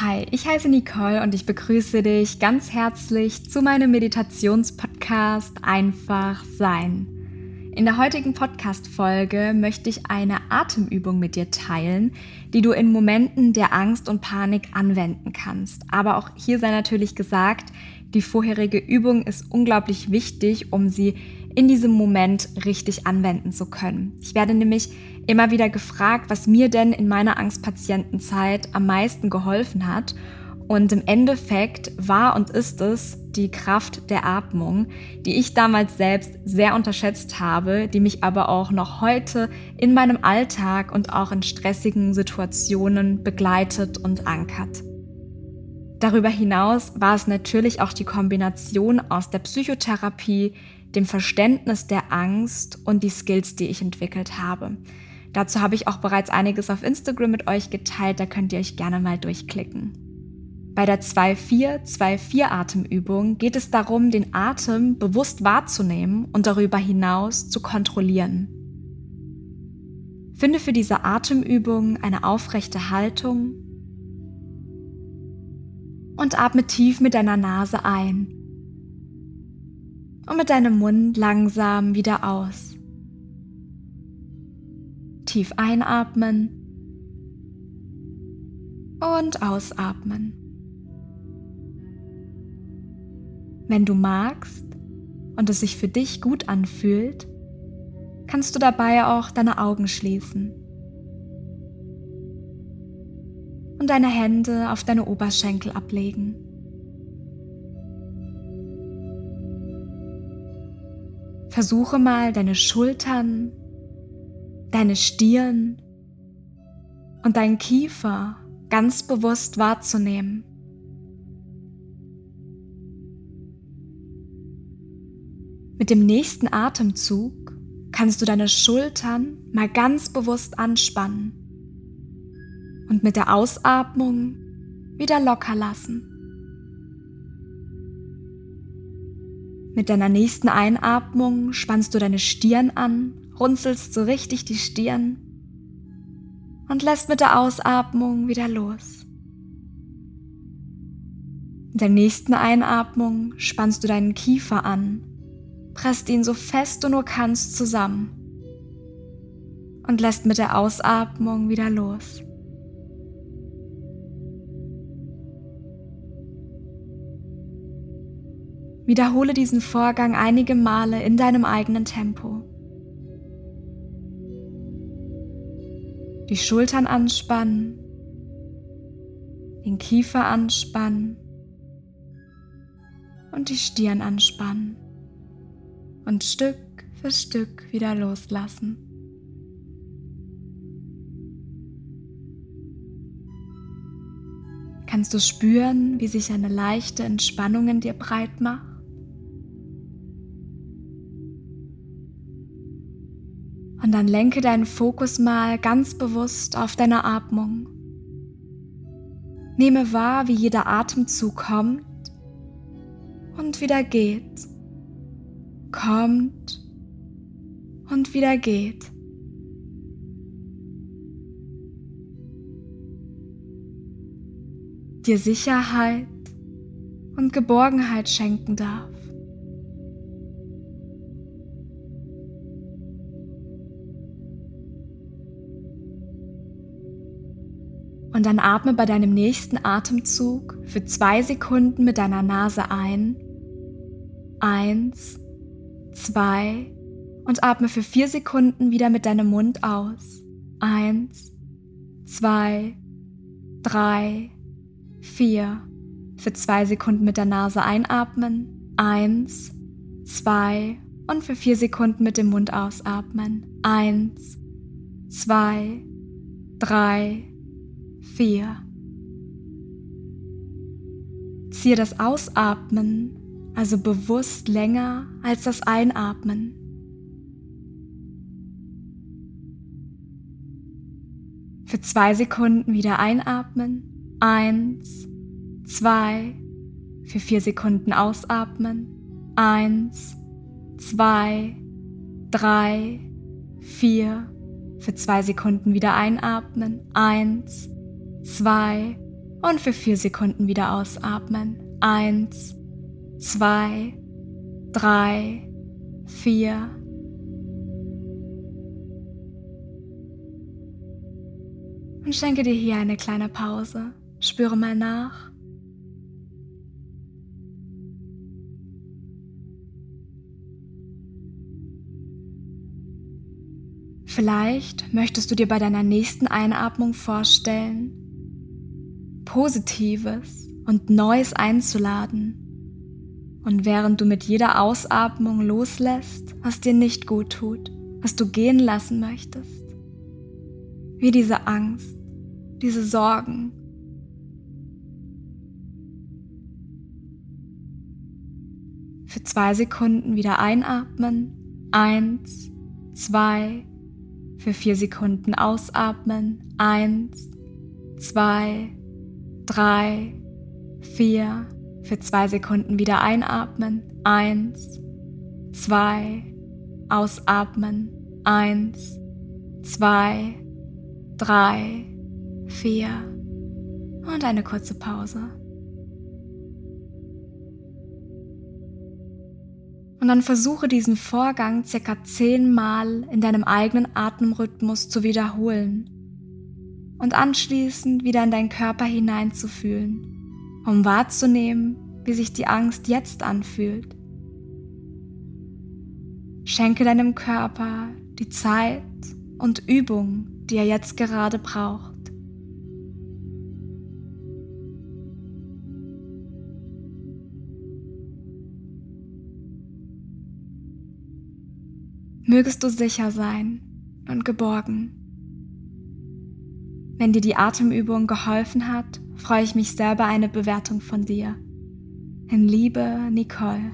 Hi, ich heiße Nicole und ich begrüße dich ganz herzlich zu meinem Meditationspodcast Einfach Sein. In der heutigen Podcast-Folge möchte ich eine Atemübung mit dir teilen, die du in Momenten der Angst und Panik anwenden kannst. Aber auch hier sei natürlich gesagt, die vorherige Übung ist unglaublich wichtig, um sie in diesem Moment richtig anwenden zu können. Ich werde nämlich immer wieder gefragt, was mir denn in meiner Angstpatientenzeit am meisten geholfen hat. Und im Endeffekt war und ist es die Kraft der Atmung, die ich damals selbst sehr unterschätzt habe, die mich aber auch noch heute in meinem Alltag und auch in stressigen Situationen begleitet und ankert. Darüber hinaus war es natürlich auch die Kombination aus der Psychotherapie, dem Verständnis der Angst und die Skills, die ich entwickelt habe. Dazu habe ich auch bereits einiges auf Instagram mit euch geteilt, da könnt ihr euch gerne mal durchklicken. Bei der 2-4-2-4 Atemübung geht es darum, den Atem bewusst wahrzunehmen und darüber hinaus zu kontrollieren. Finde für diese Atemübung eine aufrechte Haltung und atme tief mit deiner Nase ein und mit deinem Mund langsam wieder aus. Tief einatmen und ausatmen. Wenn du magst und es sich für dich gut anfühlt, kannst du dabei auch deine Augen schließen und deine Hände auf deine Oberschenkel ablegen. Versuche mal deine Schultern, deine Stirn und deinen Kiefer ganz bewusst wahrzunehmen. Mit dem nächsten Atemzug kannst du deine Schultern mal ganz bewusst anspannen und mit der Ausatmung wieder locker lassen. Mit deiner nächsten Einatmung spannst du deine Stirn an, runzelst so richtig die Stirn und lässt mit der Ausatmung wieder los. Mit der nächsten Einatmung spannst du deinen Kiefer an, presst ihn so fest du nur kannst zusammen und lässt mit der Ausatmung wieder los. Wiederhole diesen Vorgang einige Male in deinem eigenen Tempo. Die Schultern anspannen, den Kiefer anspannen und die Stirn anspannen und Stück für Stück wieder loslassen. Kannst du spüren, wie sich eine leichte Entspannung in dir breit macht? Und dann lenke deinen Fokus mal ganz bewusst auf deine Atmung. Nehme wahr, wie jeder Atemzug kommt und wieder geht. Kommt und wieder geht. Dir Sicherheit und Geborgenheit schenken darf. Und dann atme bei deinem nächsten Atemzug für zwei Sekunden mit deiner Nase ein. Eins, zwei und atme für vier Sekunden wieder mit deinem Mund aus. Eins, zwei, drei, vier. Für zwei Sekunden mit der Nase einatmen. Eins, zwei und für vier Sekunden mit dem Mund ausatmen. Eins, zwei, drei, 4. Ziehe das Ausatmen also bewusst länger als das Einatmen. Für zwei Sekunden wieder einatmen. Eins, zwei. Für vier Sekunden ausatmen. Eins, zwei, drei, vier. Für zwei Sekunden wieder einatmen. Eins, zwei, Und für vier Sekunden wieder ausatmen. Eins, zwei, drei, vier. Und schenke dir hier eine kleine Pause. Spüre mal nach. Vielleicht möchtest du dir bei deiner nächsten Einatmung vorstellen, Positives und Neues einzuladen. Und während du mit jeder Ausatmung loslässt, was dir nicht gut tut, was du gehen lassen möchtest, wie diese Angst, diese Sorgen, für zwei Sekunden wieder einatmen. Eins, zwei, für vier Sekunden ausatmen. Eins, zwei, drei, vier. Für zwei Sekunden wieder einatmen. Eins, zwei, ausatmen. Eins, zwei, drei, vier. Und eine kurze Pause. Und dann versuche diesen Vorgang circa zehnmal in deinem eigenen Atemrhythmus zu wiederholen und anschließend wieder in deinen Körper hineinzufühlen, um wahrzunehmen, wie sich die Angst jetzt anfühlt. Schenke deinem Körper die Zeit und Übung, die er jetzt gerade braucht. mögest du sicher sein und geborgen. Wenn dir die Atemübung geholfen hat, freue ich mich sehr über eine Bewertung von dir. In Liebe, Nicole.